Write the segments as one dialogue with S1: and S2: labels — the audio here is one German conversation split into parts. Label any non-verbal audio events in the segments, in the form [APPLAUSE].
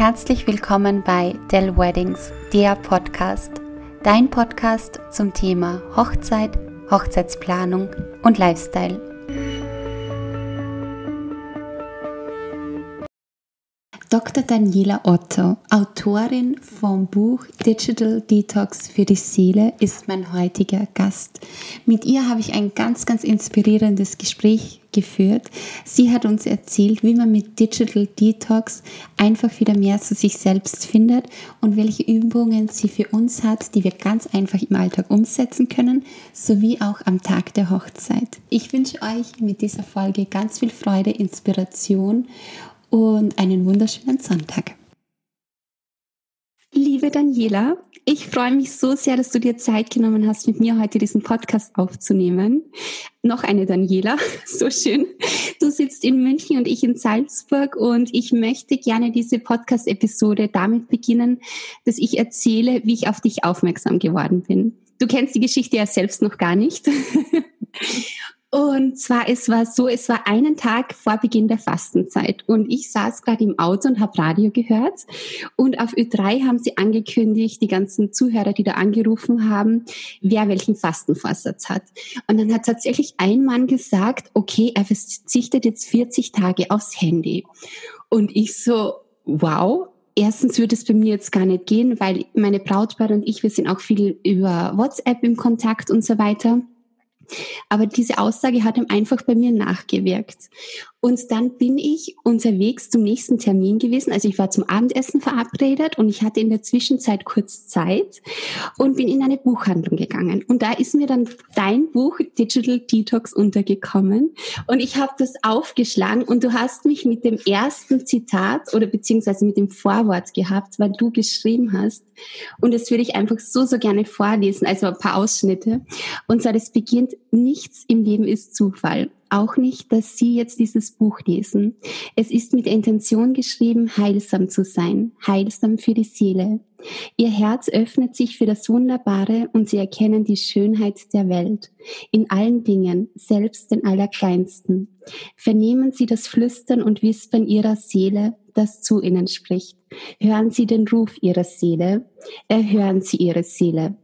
S1: Herzlich willkommen bei Dell Weddings, der Podcast. Dein Podcast zum Thema Hochzeit, Hochzeitsplanung und Lifestyle. Dr. Daniela Otto, Autorin vom Buch Digital Detox für die Seele, ist mein heutiger Gast. Mit ihr habe ich ein ganz, ganz inspirierendes Gespräch geführt. Sie hat uns erzählt, wie man mit Digital Detox einfach wieder mehr zu sich selbst findet und welche Übungen sie für uns hat, die wir ganz einfach im Alltag umsetzen können, sowie auch am Tag der Hochzeit. Ich wünsche euch mit dieser Folge ganz viel Freude, Inspiration und einen wunderschönen Sonntag. Liebe Daniela, ich freue mich so sehr, dass du dir Zeit genommen hast, mit mir heute diesen Podcast aufzunehmen. Noch eine Daniela, [LAUGHS] so schön. Du sitzt in München und ich in Salzburg und ich möchte gerne diese Podcast-Episode damit beginnen, dass ich erzähle, wie ich auf dich aufmerksam geworden bin. Du kennst die Geschichte ja selbst noch gar nicht. [LAUGHS] Und zwar, es war so, es war einen Tag vor Beginn der Fastenzeit und ich saß gerade im Auto und habe Radio gehört und auf Ö3 haben sie angekündigt, die ganzen Zuhörer, die da angerufen haben, wer welchen Fastenvorsatz hat. Und dann hat tatsächlich ein Mann gesagt, okay, er verzichtet jetzt 40 Tage aufs Handy. Und ich so, wow, Erstens würde es bei mir jetzt gar nicht gehen, weil meine Brautpaar und ich, wir sind auch viel über WhatsApp im Kontakt und so weiter. Aber diese Aussage hat ihm einfach bei mir nachgewirkt. Und dann bin ich unterwegs zum nächsten Termin gewesen. Also ich war zum Abendessen verabredet und ich hatte in der Zwischenzeit kurz Zeit und bin in eine Buchhandlung gegangen. Und da ist mir dann dein Buch Digital Detox untergekommen. Und ich habe das aufgeschlagen und du hast mich mit dem ersten Zitat oder beziehungsweise mit dem Vorwort gehabt, weil du geschrieben hast. Und das würde ich einfach so, so gerne vorlesen, also ein paar Ausschnitte. Und zwar, das beginnt, nichts im Leben ist Zufall auch nicht, dass Sie jetzt dieses Buch lesen. Es ist mit Intention geschrieben, heilsam zu sein, heilsam für die Seele. Ihr Herz öffnet sich für das Wunderbare und Sie erkennen die Schönheit der Welt. In allen Dingen, selbst den Allerkleinsten. Vernehmen Sie das Flüstern und Wispern Ihrer Seele, das zu Ihnen spricht. Hören Sie den Ruf Ihrer Seele. Erhören Sie Ihre Seele.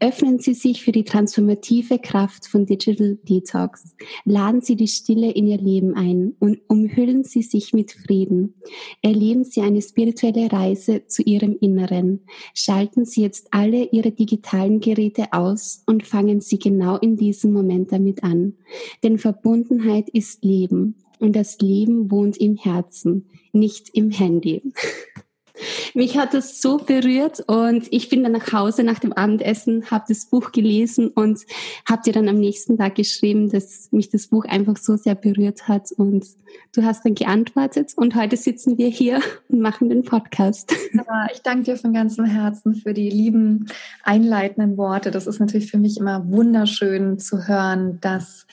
S1: Öffnen Sie sich für die transformative Kraft von Digital Detox. Laden Sie die Stille in Ihr Leben ein und umhüllen Sie sich mit Frieden. Erleben Sie eine spirituelle Reise zu Ihrem Inneren. Schalten Sie jetzt alle Ihre digitalen Geräte aus und fangen Sie genau in diesem Moment damit an. Denn Verbundenheit ist Leben und das Leben wohnt im Herzen, nicht im Handy. [LAUGHS] Mich hat das so berührt und ich bin dann nach Hause nach dem Abendessen, habe das Buch gelesen und habe dir dann am nächsten Tag geschrieben, dass mich das Buch einfach so sehr berührt hat und du hast dann geantwortet und heute sitzen wir hier und machen den Podcast.
S2: Ja, ich danke dir von ganzem Herzen für die lieben einleitenden Worte. Das ist natürlich für mich immer wunderschön zu hören, dass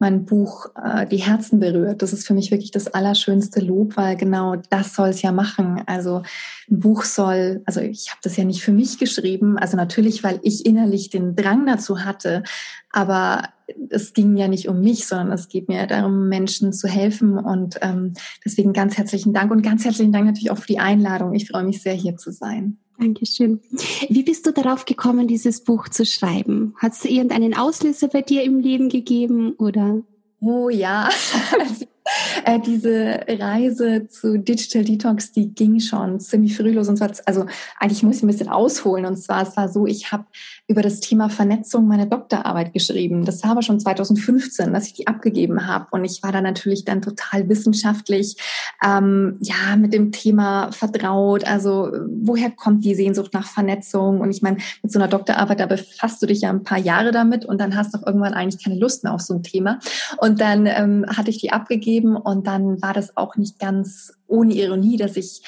S2: mein Buch äh, die Herzen berührt. Das ist für mich wirklich das allerschönste Lob, weil genau das soll es ja machen. Also ein Buch soll, also ich habe das ja nicht für mich geschrieben, also natürlich, weil ich innerlich den Drang dazu hatte, aber es ging ja nicht um mich, sondern es geht mir darum, Menschen zu helfen. Und ähm, deswegen ganz herzlichen Dank und ganz herzlichen Dank natürlich auch für die Einladung. Ich freue mich sehr, hier zu sein.
S1: Dankeschön. Wie bist du darauf gekommen, dieses Buch zu schreiben? Hat es irgendeinen Auslöser bei dir im Leben gegeben oder?
S2: Oh ja, [LAUGHS] also [LAUGHS] diese Reise zu Digital Detox, die ging schon ziemlich früh los. Und zwar, also eigentlich muss ich ein bisschen ausholen. Und zwar, es war so, ich habe über das Thema Vernetzung meine Doktorarbeit geschrieben. Das war aber schon 2015, dass ich die abgegeben habe. Und ich war da natürlich dann total wissenschaftlich, ähm, ja, mit dem Thema vertraut. Also woher kommt die Sehnsucht nach Vernetzung? Und ich meine, mit so einer Doktorarbeit, da befasst du dich ja ein paar Jahre damit und dann hast du auch irgendwann eigentlich keine Lust mehr auf so ein Thema. Und dann ähm, hatte ich die abgegeben gegeben und dann war das auch nicht ganz ohne Ironie, dass ich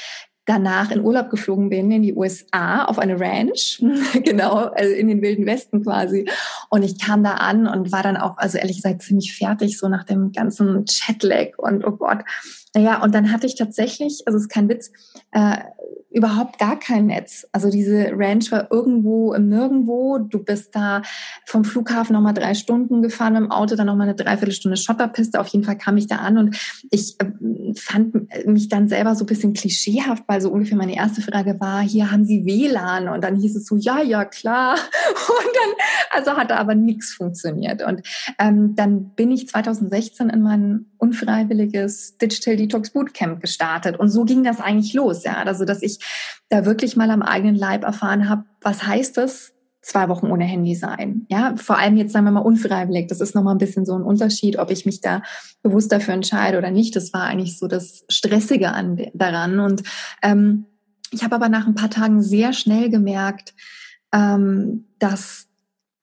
S2: danach in Urlaub geflogen bin in die USA auf eine Ranch, [LAUGHS] genau, also in den wilden Westen quasi. Und ich kam da an und war dann auch, also ehrlich gesagt, ziemlich fertig, so nach dem ganzen Chatlag und oh Gott. Naja, und dann hatte ich tatsächlich, also es ist kein Witz, äh, überhaupt gar kein Netz. Also diese Ranch war irgendwo im Nirgendwo. Du bist da vom Flughafen nochmal drei Stunden gefahren im Auto, dann nochmal eine Dreiviertelstunde Schotterpiste. Auf jeden Fall kam ich da an und ich äh, fand mich dann selber so ein bisschen klischeehaft, weil so ungefähr meine erste Frage war, hier haben Sie WLAN? Und dann hieß es so, ja, ja, klar. [LAUGHS] Und dann, also hatte aber nichts funktioniert. Und ähm, dann bin ich 2016 in mein unfreiwilliges Digital Detox Bootcamp gestartet. Und so ging das eigentlich los, ja. Also, dass ich da wirklich mal am eigenen Leib erfahren habe, was heißt es, zwei Wochen ohne Handy sein. Ja, vor allem jetzt sagen wir mal unfreiwillig. Das ist nochmal ein bisschen so ein Unterschied, ob ich mich da bewusst dafür entscheide oder nicht. Das war eigentlich so das Stressige an, daran. Und ähm, ich habe aber nach ein paar Tagen sehr schnell gemerkt, ähm, dass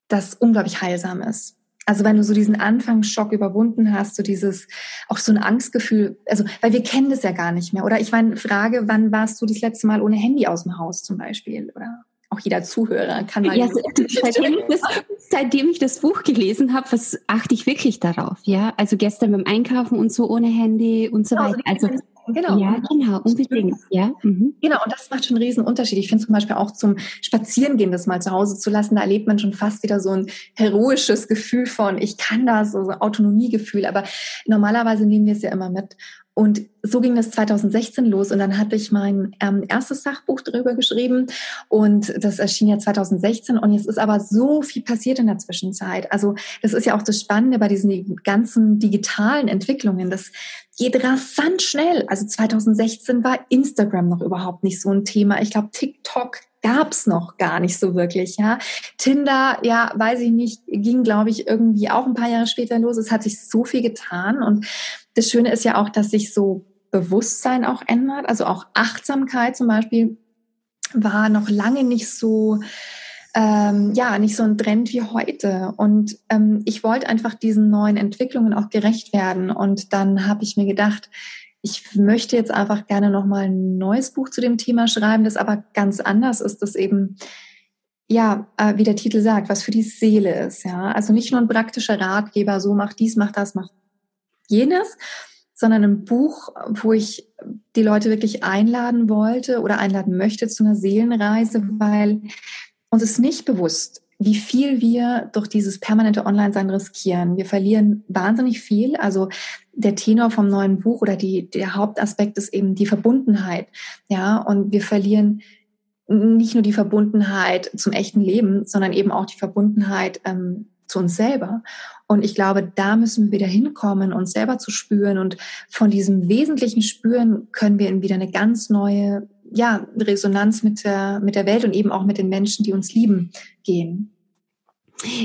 S2: das unglaublich heilsam ist. Also wenn du so diesen Anfangsschock überwunden hast, so dieses, auch so ein Angstgefühl, also, weil wir kennen das ja gar nicht mehr. Oder ich meine, Frage, wann warst du das letzte Mal ohne Handy aus dem Haus zum Beispiel? Oder auch jeder Zuhörer kann mal. Ja,
S1: seitdem, ich das, seitdem ich das Buch gelesen habe, was achte ich wirklich darauf, ja. Also gestern beim Einkaufen und so ohne Handy und so genau, weiter. Also Genau. Ja, genau, unbedingt. Ja. Mhm.
S2: Genau, und das macht schon einen riesen Unterschied. Ich finde zum Beispiel auch zum Spazierengehen das mal zu Hause zu lassen, da erlebt man schon fast wieder so ein heroisches Gefühl von, ich kann das, so ein Autonomiegefühl. Aber normalerweise nehmen wir es ja immer mit. Und so ging das 2016 los und dann hatte ich mein ähm, erstes Sachbuch darüber geschrieben und das erschien ja 2016 und jetzt ist aber so viel passiert in der Zwischenzeit. Also das ist ja auch das Spannende bei diesen ganzen digitalen Entwicklungen. Das geht rasant schnell. Also 2016 war Instagram noch überhaupt nicht so ein Thema. Ich glaube, TikTok gab's noch gar nicht so wirklich, ja. Tinder, ja, weiß ich nicht, ging, glaube ich, irgendwie auch ein paar Jahre später los. Es hat sich so viel getan und das Schöne ist ja auch, dass sich so Bewusstsein auch ändert. Also auch Achtsamkeit zum Beispiel war noch lange nicht so, ähm, ja, nicht so ein Trend wie heute. Und ähm, ich wollte einfach diesen neuen Entwicklungen auch gerecht werden. Und dann habe ich mir gedacht, ich möchte jetzt einfach gerne nochmal ein neues Buch zu dem Thema schreiben, das aber ganz anders ist, das eben ja, äh, wie der Titel sagt, was für die Seele ist, ja. Also nicht nur ein praktischer Ratgeber, so mach dies, mach das, mach jenes, sondern ein Buch, wo ich die Leute wirklich einladen wollte oder einladen möchte zu einer Seelenreise, weil uns ist nicht bewusst, wie viel wir durch dieses permanente Online-Sein riskieren. Wir verlieren wahnsinnig viel. Also der Tenor vom neuen Buch oder die, der Hauptaspekt ist eben die Verbundenheit. Ja, und wir verlieren nicht nur die Verbundenheit zum echten Leben, sondern eben auch die Verbundenheit ähm, zu uns selber. Und ich glaube, da müssen wir wieder hinkommen, uns selber zu spüren. Und von diesem wesentlichen Spüren können wir in wieder eine ganz neue ja, Resonanz mit der, mit der Welt und eben auch mit den Menschen, die uns lieben, gehen.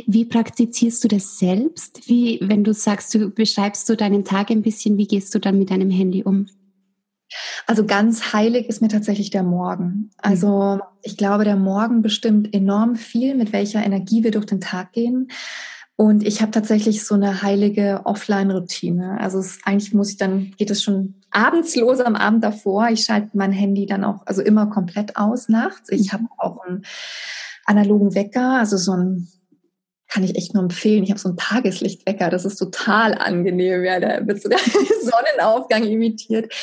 S1: Wie praktizierst du das selbst? Wie, wenn du sagst, du beschreibst du deinen Tag ein bisschen, wie gehst du dann mit deinem Handy um?
S2: Also ganz heilig ist mir tatsächlich der Morgen. Also ich glaube, der Morgen bestimmt enorm viel, mit welcher Energie wir durch den Tag gehen. Und ich habe tatsächlich so eine heilige Offline-Routine. Also es, eigentlich muss ich dann, geht es schon abends los, am Abend davor. Ich schalte mein Handy dann auch, also immer komplett aus nachts. Ich habe auch einen analogen Wecker, also so ein kann ich echt nur empfehlen. Ich habe so einen Tageslichtwecker, das ist total angenehm. Ja, der wird so [LAUGHS] der Sonnenaufgang imitiert.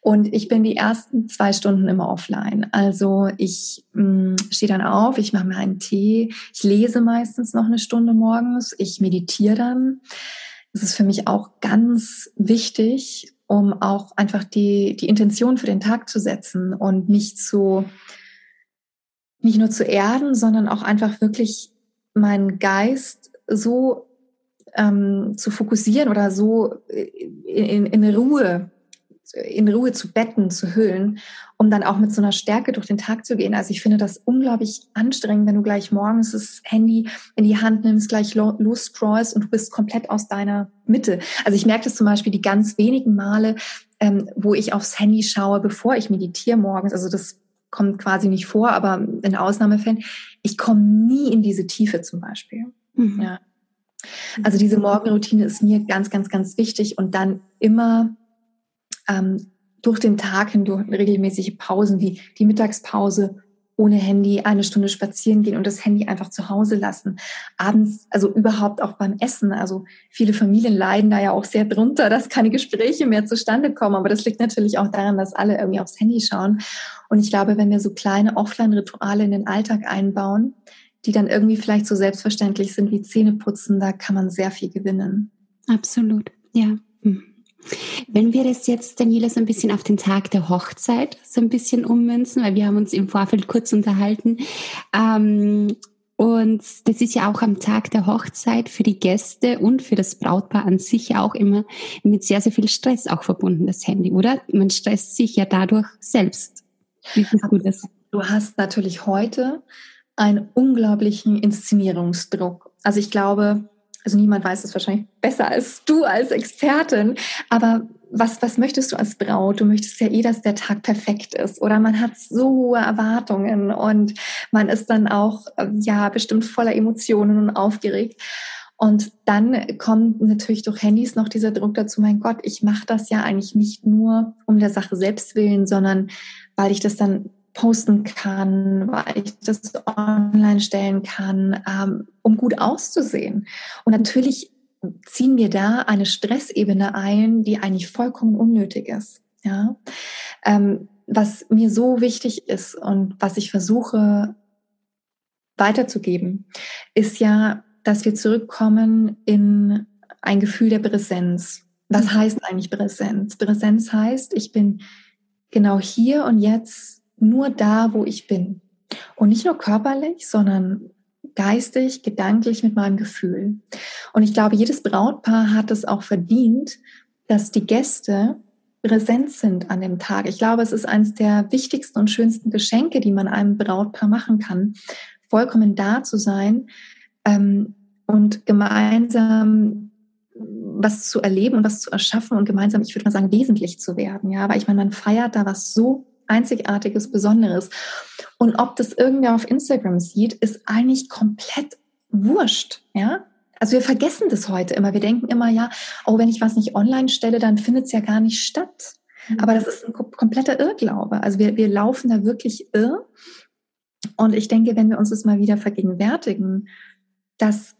S2: Und ich bin die ersten zwei Stunden immer offline. Also ich mm, stehe dann auf, ich mache mir einen Tee, ich lese meistens noch eine Stunde morgens, ich meditiere dann. Das ist für mich auch ganz wichtig, um auch einfach die, die Intention für den Tag zu setzen und mich zu, nicht nur zu erden, sondern auch einfach wirklich meinen Geist so ähm, zu fokussieren oder so in, in Ruhe in Ruhe zu betten, zu hüllen, um dann auch mit so einer Stärke durch den Tag zu gehen. Also ich finde das unglaublich anstrengend, wenn du gleich morgens das Handy in die Hand nimmst, gleich losscrollst und du bist komplett aus deiner Mitte. Also ich merke das zum Beispiel die ganz wenigen Male, ähm, wo ich aufs Handy schaue, bevor ich meditiere morgens. Also das kommt quasi nicht vor, aber in Ausnahmefällen, ich komme nie in diese Tiefe zum Beispiel. Mhm. Ja. Also diese Morgenroutine ist mir ganz, ganz, ganz wichtig und dann immer ähm, durch den Tag hindurch regelmäßige Pausen wie die Mittagspause ohne Handy eine Stunde spazieren gehen und das Handy einfach zu Hause lassen. Abends, also überhaupt auch beim Essen. Also viele Familien leiden da ja auch sehr drunter, dass keine Gespräche mehr zustande kommen. Aber das liegt natürlich auch daran, dass alle irgendwie aufs Handy schauen. Und ich glaube, wenn wir so kleine Offline-Rituale in den Alltag einbauen, die dann irgendwie vielleicht so selbstverständlich sind wie Zähneputzen, da kann man sehr viel gewinnen.
S1: Absolut, ja. Mhm. Wenn wir das jetzt, Daniela, so ein bisschen auf den Tag der Hochzeit so ein bisschen ummünzen, weil wir haben uns im Vorfeld kurz unterhalten. Ähm, und das ist ja auch am Tag der Hochzeit für die Gäste und für das Brautpaar an sich auch immer mit sehr, sehr viel Stress auch verbunden, das Handy, oder? Man stresst sich ja dadurch selbst.
S2: Wie das? Du hast natürlich heute einen unglaublichen Inszenierungsdruck. Also ich glaube, also niemand weiß es wahrscheinlich besser als du als Expertin, aber was, was möchtest du als Braut? Du möchtest ja eh, dass der Tag perfekt ist oder man hat so hohe Erwartungen und man ist dann auch, ähm, ja, bestimmt voller Emotionen und aufgeregt. Und dann kommt natürlich durch Handys noch dieser Druck dazu, mein Gott, ich mache das ja eigentlich nicht nur um der Sache selbst willen, sondern weil ich das dann posten kann, weil ich das online stellen kann, ähm, um gut auszusehen. Und natürlich ziehen wir da eine Stressebene ein, die eigentlich vollkommen unnötig ist. Ja, ähm, was mir so wichtig ist und was ich versuche weiterzugeben, ist ja, dass wir zurückkommen in ein Gefühl der Präsenz. Was mhm. heißt eigentlich Präsenz? Präsenz heißt, ich bin genau hier und jetzt nur da, wo ich bin. Und nicht nur körperlich, sondern geistig, gedanklich mit meinem Gefühl. Und ich glaube, jedes Brautpaar hat es auch verdient, dass die Gäste präsent sind an dem Tag. Ich glaube, es ist eines der wichtigsten und schönsten Geschenke, die man einem Brautpaar machen kann, vollkommen da zu sein ähm, und gemeinsam was zu erleben und was zu erschaffen und gemeinsam, ich würde mal sagen, wesentlich zu werden. Ja, weil ich meine, man feiert da was so Einzigartiges, Besonderes. Und ob das irgendwer auf Instagram sieht, ist eigentlich komplett wurscht, ja. Also wir vergessen das heute immer. Wir denken immer, ja, oh, wenn ich was nicht online stelle, dann findet es ja gar nicht statt. Mhm. Aber das ist ein kompletter Irrglaube. Also wir, wir laufen da wirklich irr. Und ich denke, wenn wir uns das mal wieder vergegenwärtigen, dass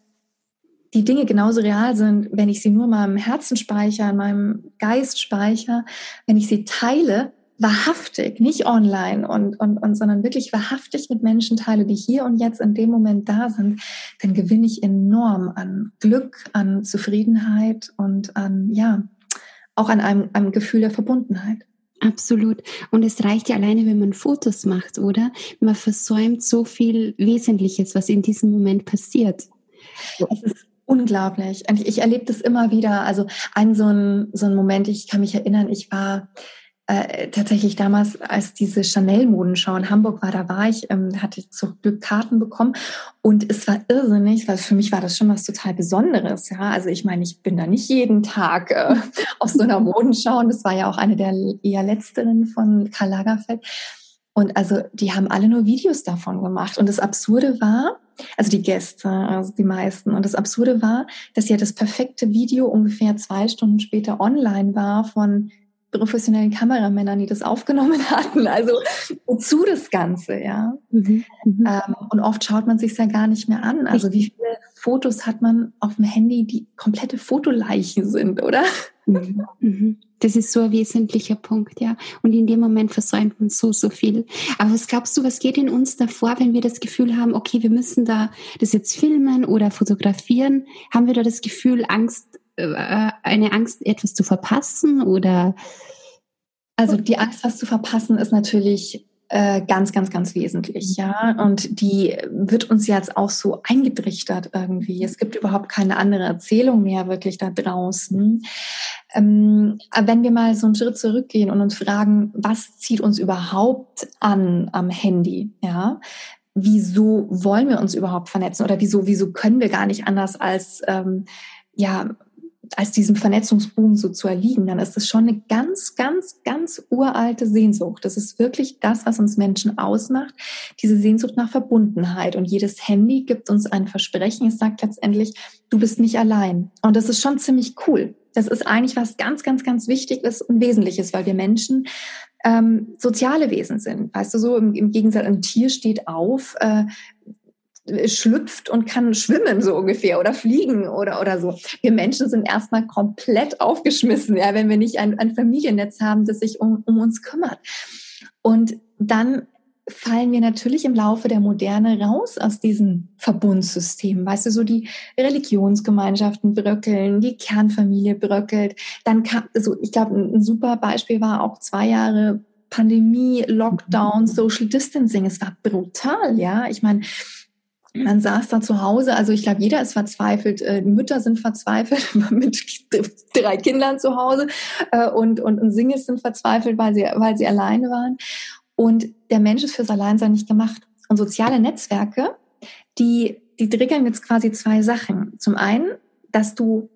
S2: die Dinge genauso real sind, wenn ich sie nur in meinem Herzen speichere, in meinem Geist speichere, wenn ich sie teile, wahrhaftig, nicht online und, und, und, sondern wirklich wahrhaftig mit Menschen teile, die hier und jetzt in dem Moment da sind, dann gewinne ich enorm an Glück, an Zufriedenheit und an, ja, auch an einem, einem Gefühl der Verbundenheit.
S1: Absolut. Und es reicht ja alleine, wenn man Fotos macht, oder? Man versäumt so viel Wesentliches, was in diesem Moment passiert.
S2: Es ist unglaublich. Ich erlebe das immer wieder. Also ein so ein, so ein Moment, ich kann mich erinnern, ich war äh, tatsächlich damals, als diese Chanel-Modenschau in Hamburg war, da war ich, ähm, hatte zum Glück Karten bekommen und es war irrsinnig, weil für mich war das schon was total Besonderes. Ja, also ich meine, ich bin da nicht jeden Tag äh, [LAUGHS] auf so einer Modenschau und das war ja auch eine der eher letzteren von Karl Lagerfeld. Und also die haben alle nur Videos davon gemacht. Und das Absurde war, also die Gäste, also die meisten. Und das Absurde war, dass ja das perfekte Video ungefähr zwei Stunden später online war von professionellen Kameramännern, die das aufgenommen [LAUGHS] hatten. Also wozu das Ganze, ja. Mhm, mhm. ähm, und oft schaut man sich ja gar nicht mehr an. Also wie viele Fotos hat man auf dem Handy, die komplette Fotoleichen sind, oder?
S1: Mhm, mhm. Das ist so ein wesentlicher Punkt, ja. Und in dem Moment versäumt man so, so viel. Aber was glaubst du, was geht in uns davor, wenn wir das Gefühl haben, okay, wir müssen da das jetzt filmen oder fotografieren? Haben wir da das Gefühl, Angst, eine Angst, etwas zu verpassen oder?
S2: Also die Angst, was zu verpassen, ist natürlich äh, ganz, ganz, ganz wesentlich, ja. Und die wird uns jetzt auch so eingetrichtert irgendwie. Es gibt überhaupt keine andere Erzählung mehr wirklich da draußen. Ähm, wenn wir mal so einen Schritt zurückgehen und uns fragen, was zieht uns überhaupt an am Handy, ja? Wieso wollen wir uns überhaupt vernetzen oder wieso, wieso können wir gar nicht anders als ähm, ja als diesem Vernetzungsboom so zu erliegen, dann ist das schon eine ganz, ganz, ganz uralte Sehnsucht. Das ist wirklich das, was uns Menschen ausmacht, diese Sehnsucht nach Verbundenheit. Und jedes Handy gibt uns ein Versprechen. Es sagt letztendlich, du bist nicht allein. Und das ist schon ziemlich cool. Das ist eigentlich was ganz, ganz, ganz Wichtiges und Wesentliches, weil wir Menschen ähm, soziale Wesen sind. Weißt du, so im, im Gegensatz, ein Tier steht auf, äh, schlüpft und kann schwimmen so ungefähr oder fliegen oder oder so. Wir Menschen sind erstmal komplett aufgeschmissen, ja, wenn wir nicht ein, ein Familiennetz haben, das sich um, um uns kümmert. Und dann fallen wir natürlich im Laufe der Moderne raus aus diesem Verbundsystem. Weißt du, so die Religionsgemeinschaften bröckeln, die Kernfamilie bröckelt. Dann kam, also ich glaube, ein super Beispiel war auch zwei Jahre Pandemie, Lockdown, Social Distancing. Es war brutal, ja. Ich meine, man saß da zu Hause, also ich glaube, jeder ist verzweifelt. Äh, Mütter sind verzweifelt [LAUGHS] mit [LAUGHS] drei Kindern zu Hause äh, und, und, und Singles sind verzweifelt, weil sie, weil sie alleine waren. Und der Mensch ist fürs Alleinsein nicht gemacht. Und soziale Netzwerke, die, die triggern jetzt quasi zwei Sachen. Zum einen, dass du,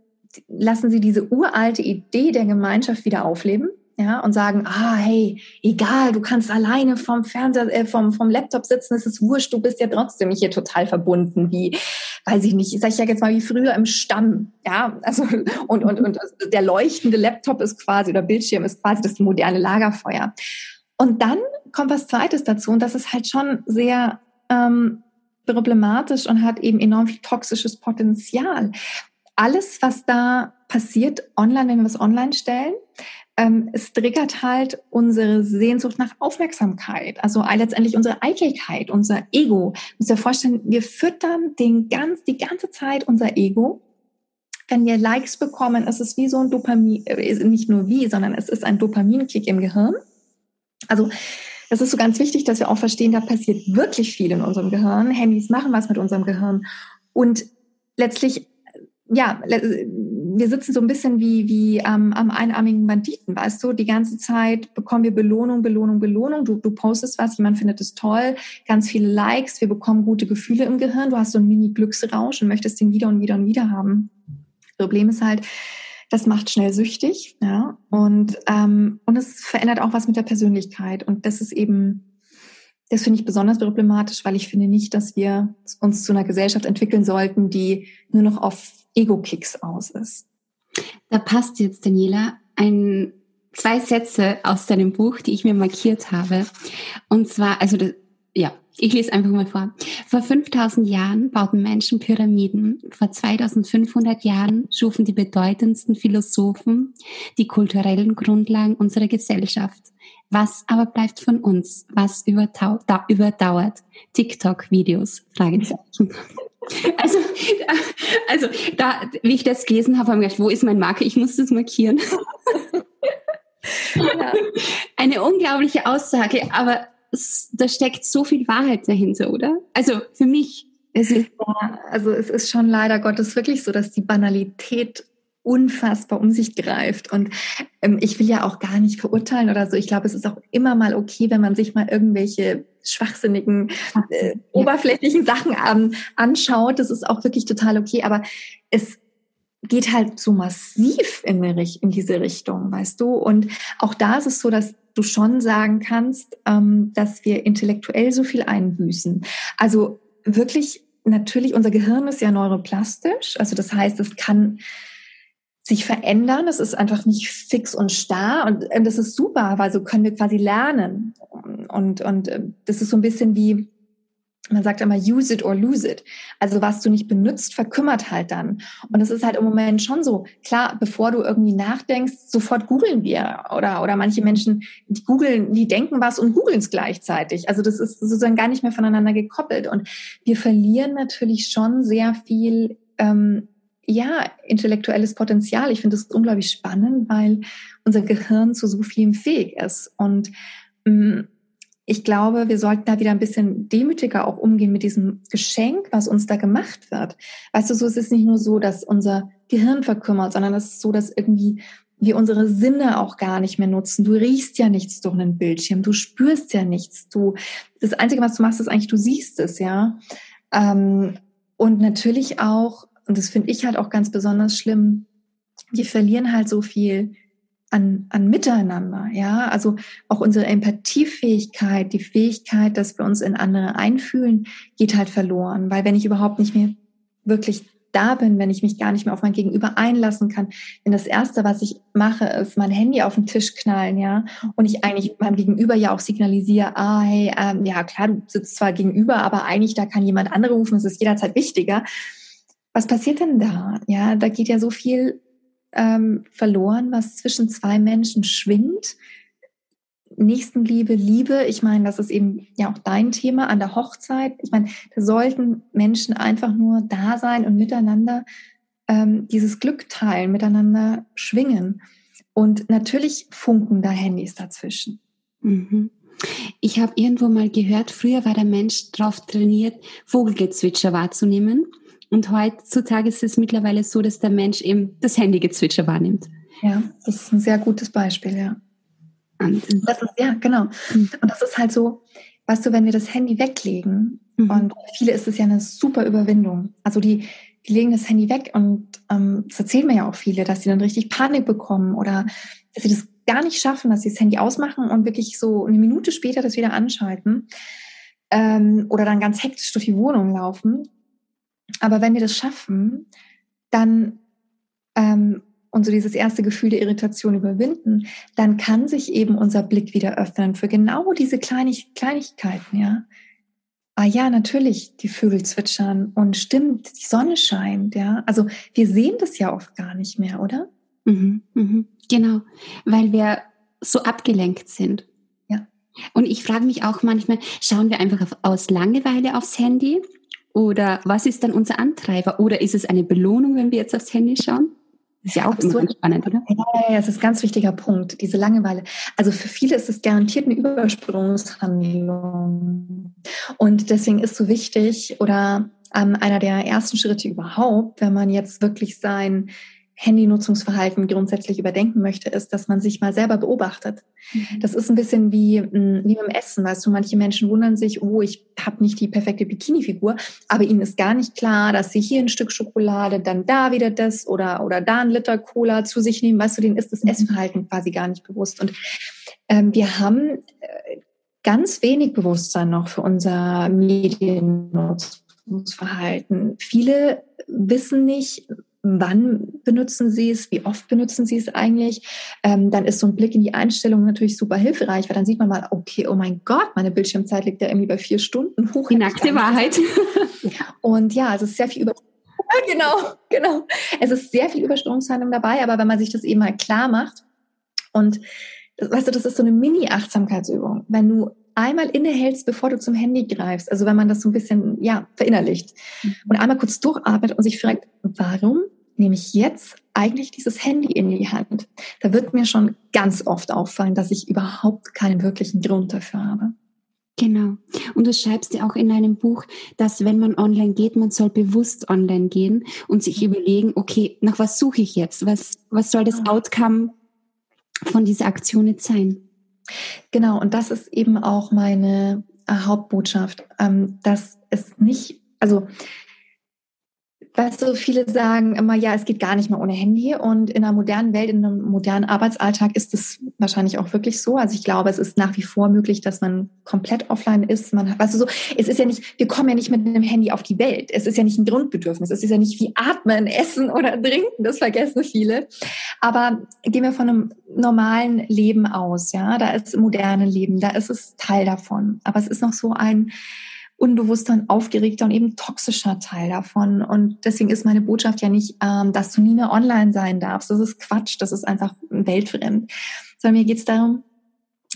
S2: lassen sie diese uralte Idee der Gemeinschaft wieder aufleben ja, und sagen, ah, hey, egal, du kannst alleine vom Fernseher, äh, vom, vom Laptop sitzen, es ist wurscht, du bist ja trotzdem hier total verbunden, wie, weiß ich nicht, sag ich ja jetzt mal wie früher im Stamm, ja, also, und, und, und der leuchtende Laptop ist quasi, oder Bildschirm ist quasi das moderne Lagerfeuer. Und dann kommt was Zweites dazu, und das ist halt schon sehr, ähm, problematisch und hat eben enorm viel toxisches Potenzial. Alles, was da passiert online, wenn wir was online stellen, ähm, es triggert halt unsere Sehnsucht nach Aufmerksamkeit, also letztendlich unsere Eitelkeit, unser Ego. Du musst dir vorstellen, wir füttern den ganz, die ganze Zeit unser Ego. Wenn wir Likes bekommen, ist es wie so ein Dopamin, äh, nicht nur wie, sondern es ist ein Dopaminkick im Gehirn. Also das ist so ganz wichtig, dass wir auch verstehen, da passiert wirklich viel in unserem Gehirn. Handys machen was mit unserem Gehirn. Und letztlich ja, wir sitzen so ein bisschen wie, wie ähm, am einarmigen Banditen, weißt du? Die ganze Zeit bekommen wir Belohnung, Belohnung, Belohnung. Du, du postest was, jemand findet es toll, ganz viele Likes, wir bekommen gute Gefühle im Gehirn. Du hast so einen Mini-Glücksrausch und möchtest den wieder und wieder und wieder haben. Problem ist halt, das macht schnell süchtig, ja, und, ähm, und es verändert auch was mit der Persönlichkeit. Und das ist eben das finde ich besonders problematisch, weil ich finde nicht, dass wir uns zu einer Gesellschaft entwickeln sollten, die nur noch auf Ego-Kicks aus ist.
S1: Da passt jetzt, Daniela, ein, zwei Sätze aus deinem Buch, die ich mir markiert habe. Und zwar, also das, ja, ich lese einfach mal vor. Vor 5000 Jahren bauten Menschen Pyramiden. Vor 2500 Jahren schufen die bedeutendsten Philosophen die kulturellen Grundlagen unserer Gesellschaft. Was aber bleibt von uns? Was überdauert? TikTok-Videos? [LAUGHS] Also, also da, wie ich das gelesen habe, habe ich gedacht, wo ist mein Marker? Ich muss das markieren. [LAUGHS] Ja. Eine unglaubliche Aussage, aber da steckt so viel Wahrheit dahinter, oder? Also für mich.
S2: Es ist, also es ist schon leider Gottes wirklich so, dass die Banalität unfassbar um sich greift. Und ähm, ich will ja auch gar nicht verurteilen oder so. Ich glaube, es ist auch immer mal okay, wenn man sich mal irgendwelche schwachsinnigen, äh, oberflächlichen Sachen ähm, anschaut. Das ist auch wirklich total okay. Aber es geht halt so massiv in, in diese Richtung, weißt du? Und auch da ist es so, dass du schon sagen kannst, ähm, dass wir intellektuell so viel einbüßen. Also wirklich, natürlich, unser Gehirn ist ja neuroplastisch. Also das heißt, es kann sich verändern. Es ist einfach nicht fix und starr und, und das ist super, weil so können wir quasi lernen. Und, und äh, das ist so ein bisschen wie, man sagt immer, use it or lose it. Also was du nicht benutzt, verkümmert halt dann. Und das ist halt im Moment schon so. Klar, bevor du irgendwie nachdenkst, sofort googeln wir. Oder, oder manche Menschen, die googeln, die denken was und googeln es gleichzeitig. Also das ist sozusagen gar nicht mehr voneinander gekoppelt. Und wir verlieren natürlich schon sehr viel ähm, ja, intellektuelles Potenzial. Ich finde es unglaublich spannend, weil unser Gehirn zu so vielem fähig ist. Und mh, mm, ich glaube, wir sollten da wieder ein bisschen demütiger auch umgehen mit diesem Geschenk, was uns da gemacht wird. Weißt du, so ist es nicht nur so, dass unser Gehirn verkümmert, sondern es ist so, dass irgendwie wir unsere Sinne auch gar nicht mehr nutzen. Du riechst ja nichts durch einen Bildschirm, du spürst ja nichts. Du, das Einzige, was du machst, ist eigentlich, du siehst es, ja. Ähm, und natürlich auch und das finde ich halt auch ganz besonders schlimm, wir verlieren halt so viel an, an Miteinander, ja, also auch unsere Empathiefähigkeit, die Fähigkeit, dass wir uns in andere einfühlen, geht halt verloren, weil wenn ich überhaupt nicht mehr wirklich da bin, wenn ich mich gar nicht mehr auf mein Gegenüber einlassen kann, wenn das Erste, was ich mache, ist mein Handy auf den Tisch knallen, ja, und ich eigentlich meinem Gegenüber ja auch signalisiere, ah, hey, ähm, ja klar, du sitzt zwar gegenüber, aber eigentlich da kann jemand andere rufen, es ist jederzeit wichtiger. Was passiert denn da? Ja, da geht ja so viel ähm, verloren, was zwischen zwei Menschen schwingt. Nächstenliebe, Liebe, ich meine, das ist eben ja auch dein Thema an der Hochzeit. Ich meine, da sollten Menschen einfach nur da sein und miteinander ähm, dieses Glück teilen, miteinander schwingen. Und natürlich funken da Handys dazwischen.
S1: Mhm. Ich habe irgendwo mal gehört, früher war der Mensch darauf trainiert, Vogelgezwitscher wahrzunehmen. Und heutzutage ist es mittlerweile so, dass der Mensch eben das Handygezwitscher wahrnimmt.
S2: Ja, das ist ein sehr gutes Beispiel, ja. Und das ist, ja, genau. Mhm. Und das ist halt so, weißt du, wenn wir das Handy weglegen, mhm. und viele ist es ja eine super Überwindung. Also die, die legen das Handy weg und ähm, das erzählen mir ja auch viele, dass sie dann richtig Panik bekommen oder dass sie das gar nicht schaffen, dass sie das Handy ausmachen und wirklich so eine Minute später das wieder anschalten ähm, oder dann ganz hektisch durch die Wohnung laufen. Aber wenn wir das schaffen, dann ähm, und so dieses erste Gefühl der Irritation überwinden, dann kann sich eben unser Blick wieder öffnen für genau diese Kleinig Kleinigkeiten, ja. Ah ja, natürlich, die Vögel zwitschern und stimmt, die Sonne scheint, ja. Also wir sehen das ja oft gar nicht mehr, oder?
S1: Mhm, mhm, genau, weil wir so abgelenkt sind.
S2: Ja.
S1: Und ich frage mich auch manchmal, schauen wir einfach auf, aus Langeweile aufs Handy oder was ist dann unser Antreiber? Oder ist es eine Belohnung, wenn wir jetzt aufs Handy schauen?
S2: Das ist ja auch Absolut. immer spannend, oder? Ja, ja, das ist ein ganz wichtiger Punkt, diese Langeweile. Also für viele ist es garantiert eine Übersprungshandlung. Und deswegen ist so wichtig oder ähm, einer der ersten Schritte überhaupt, wenn man jetzt wirklich sein Handynutzungsverhalten grundsätzlich überdenken möchte, ist, dass man sich mal selber beobachtet. Mhm. Das ist ein bisschen wie, mm, wie beim Essen, weißt du, manche Menschen wundern sich, oh, ich habe nicht die perfekte Bikini-Figur, aber ihnen ist gar nicht klar, dass sie hier ein Stück Schokolade, dann da wieder das oder, oder da ein Liter Cola zu sich nehmen, weißt du, denen ist das mhm. Essverhalten quasi gar nicht bewusst. Und ähm, wir haben äh, ganz wenig Bewusstsein noch für unser Mediennutzungsverhalten. Viele wissen nicht, wann benutzen Sie es, wie oft benutzen Sie es eigentlich. Ähm, dann ist so ein Blick in die Einstellung natürlich super hilfreich, weil dann sieht man mal, okay, oh mein Gott, meine Bildschirmzeit liegt ja irgendwie bei vier Stunden
S1: hoch. Die nackte Wahrheit.
S2: Und ja, es ist sehr viel über [LAUGHS] genau, genau. Es ist sehr viel Überstromungshandlung dabei, aber wenn man sich das eben mal klar macht und weißt du, das ist so eine Mini-Achtsamkeitsübung. Wenn du einmal innehältst, bevor du zum Handy greifst, also wenn man das so ein bisschen, ja, verinnerlicht mhm. und einmal kurz durchatmet und sich fragt, warum nehme ich jetzt eigentlich dieses Handy in die Hand? Da wird mir schon ganz oft auffallen, dass ich überhaupt keinen wirklichen Grund dafür habe.
S1: Genau. Und du schreibst ja auch in deinem Buch, dass wenn man online geht, man soll bewusst online gehen und sich überlegen, okay, nach was suche ich jetzt? Was, was soll das Outcome von dieser Aktion jetzt sein?
S2: Genau, und das ist eben auch meine Hauptbotschaft, ähm, dass es nicht, also Weißt du, viele sagen immer, ja, es geht gar nicht mehr ohne Handy. Und in einer modernen Welt, in einem modernen Arbeitsalltag ist es wahrscheinlich auch wirklich so. Also ich glaube, es ist nach wie vor möglich, dass man komplett offline ist. Man, weißt du, so, es ist ja nicht, wir kommen ja nicht mit einem Handy auf die Welt. Es ist ja nicht ein Grundbedürfnis. Es ist ja nicht wie Atmen, [LAUGHS] Essen oder Trinken. Das vergessen viele. Aber gehen wir von einem normalen Leben aus, ja. Da ist moderne Leben, da ist es Teil davon. Aber es ist noch so ein, unbewusster und aufgeregter und eben toxischer Teil davon. Und deswegen ist meine Botschaft ja nicht, ähm, dass du nie mehr online sein darfst. Das ist Quatsch, das ist einfach weltfremd. Sondern mir geht es darum,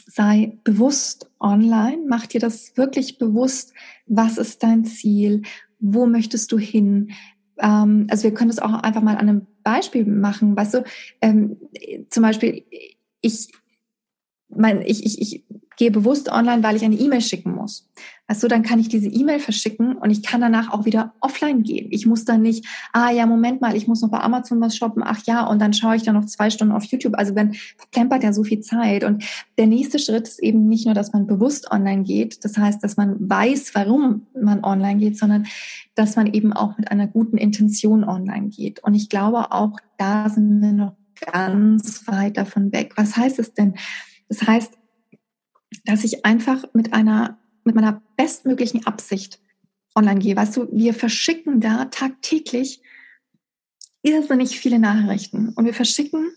S2: sei bewusst online, mach dir das wirklich bewusst, was ist dein Ziel, wo möchtest du hin. Ähm, also wir können das auch einfach mal an einem Beispiel machen. Weißt du, ähm, zum Beispiel, ich, mein, ich, ich, ich gehe bewusst online, weil ich eine E-Mail schicken muss. Also dann kann ich diese E-Mail verschicken und ich kann danach auch wieder offline gehen. Ich muss dann nicht, ah ja, Moment mal, ich muss noch bei Amazon was shoppen, ach ja, und dann schaue ich dann noch zwei Stunden auf YouTube. Also wenn verplempert ja so viel Zeit. Und der nächste Schritt ist eben nicht nur, dass man bewusst online geht, das heißt, dass man weiß, warum man online geht, sondern dass man eben auch mit einer guten Intention online geht. Und ich glaube auch, da sind wir noch ganz weit davon weg. Was heißt es denn? Das heißt, dass ich einfach mit einer, mit meiner bestmöglichen Absicht online gehe. Weißt du, wir verschicken da tagtäglich irrsinnig viele Nachrichten und wir verschicken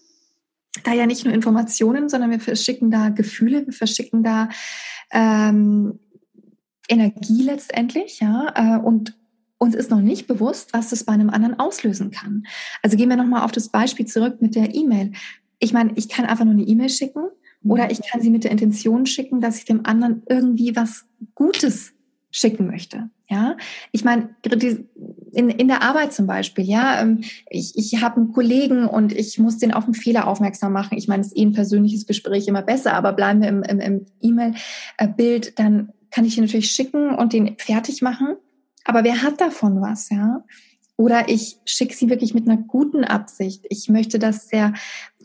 S2: da ja nicht nur Informationen, sondern wir verschicken da Gefühle, wir verschicken da ähm, Energie letztendlich, ja, äh, und uns ist noch nicht bewusst, was das bei einem anderen auslösen kann. Also gehen wir nochmal auf das Beispiel zurück mit der E-Mail. Ich meine, ich kann einfach nur eine E-Mail schicken oder ich kann sie mit der Intention schicken, dass ich dem anderen irgendwie was Gutes schicken möchte. Ja, ich meine, in, in der Arbeit zum Beispiel, ja, ähm, ich, ich habe einen Kollegen und ich muss den auf einen Fehler aufmerksam machen. Ich meine, es ist eh ein persönliches Gespräch immer besser, aber bleiben wir im, im, im E-Mail-Bild, dann kann ich ihn natürlich schicken und den fertig machen. Aber wer hat davon was, ja? Oder ich schicke sie wirklich mit einer guten Absicht. Ich möchte, dass der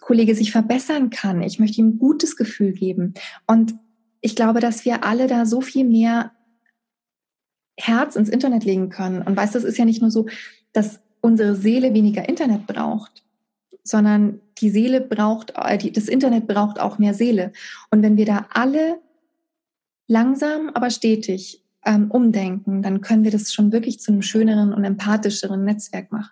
S2: Kollege sich verbessern kann. Ich möchte ihm ein gutes Gefühl geben. Und ich glaube, dass wir alle da so viel mehr Herz ins Internet legen können. Und weißt, das ist ja nicht nur so, dass unsere Seele weniger Internet braucht, sondern die Seele braucht, äh, das Internet braucht auch mehr Seele. Und wenn wir da alle langsam, aber stetig ähm, umdenken, dann können wir das schon wirklich zu einem schöneren und empathischeren Netzwerk machen.